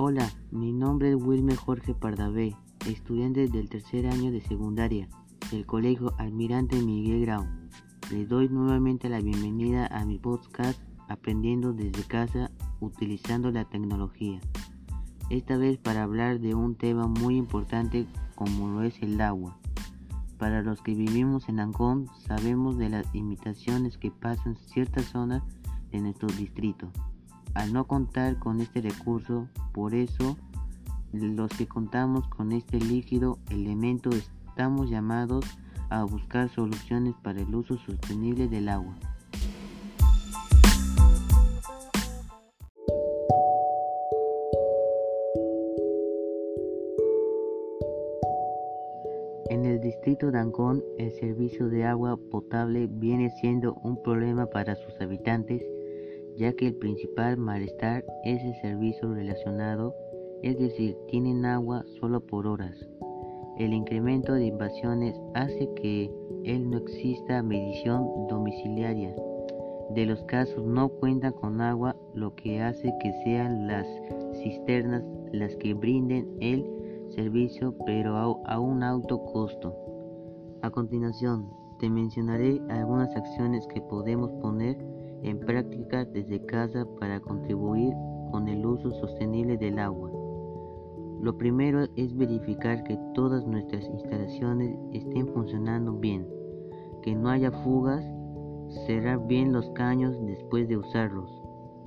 Hola, mi nombre es Wilmer Jorge Pardavé, estudiante del tercer año de secundaria del Colegio Almirante Miguel Grau. Les doy nuevamente la bienvenida a mi podcast Aprendiendo desde casa utilizando la tecnología. Esta vez para hablar de un tema muy importante como lo es el agua. Para los que vivimos en Ancón sabemos de las imitaciones que pasan ciertas zonas de nuestro distrito. Al no contar con este recurso, por eso los que contamos con este líquido elemento estamos llamados a buscar soluciones para el uso sostenible del agua. En el distrito de Ancón, el servicio de agua potable viene siendo un problema para sus habitantes ya que el principal malestar es el servicio relacionado, es decir, tienen agua solo por horas. El incremento de invasiones hace que él no exista medición domiciliaria. De los casos no cuentan con agua, lo que hace que sean las cisternas las que brinden el servicio, pero a, un alto costo. A continuación, te mencionaré algunas acciones que podemos poner en práctica desde casa para contribuir con el uso sostenible del agua. Lo primero es verificar que todas nuestras instalaciones estén funcionando bien, que no haya fugas, cerrar bien los caños después de usarlos,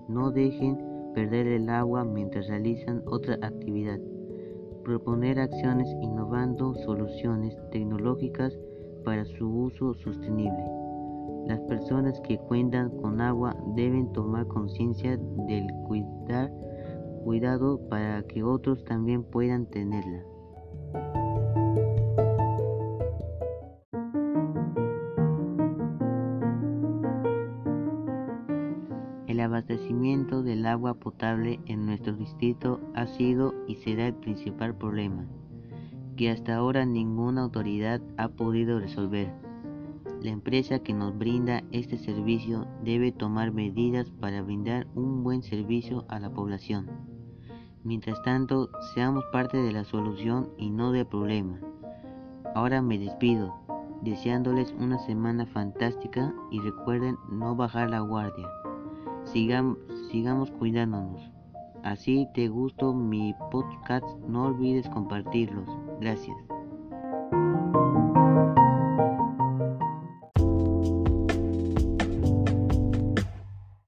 no dejen perder el agua mientras realizan otra actividad, proponer acciones innovando soluciones tecnológicas para su uso sostenible. Personas que cuentan con agua deben tomar conciencia del cuidar, cuidado para que otros también puedan tenerla. El abastecimiento del agua potable en nuestro distrito ha sido y será el principal problema, que hasta ahora ninguna autoridad ha podido resolver. La empresa que nos brinda este servicio debe tomar medidas para brindar un buen servicio a la población. Mientras tanto, seamos parte de la solución y no del problema. Ahora me despido, deseándoles una semana fantástica y recuerden no bajar la guardia. sigamos cuidándonos. Así te gustó mi podcast, no olvides compartirlos. Gracias.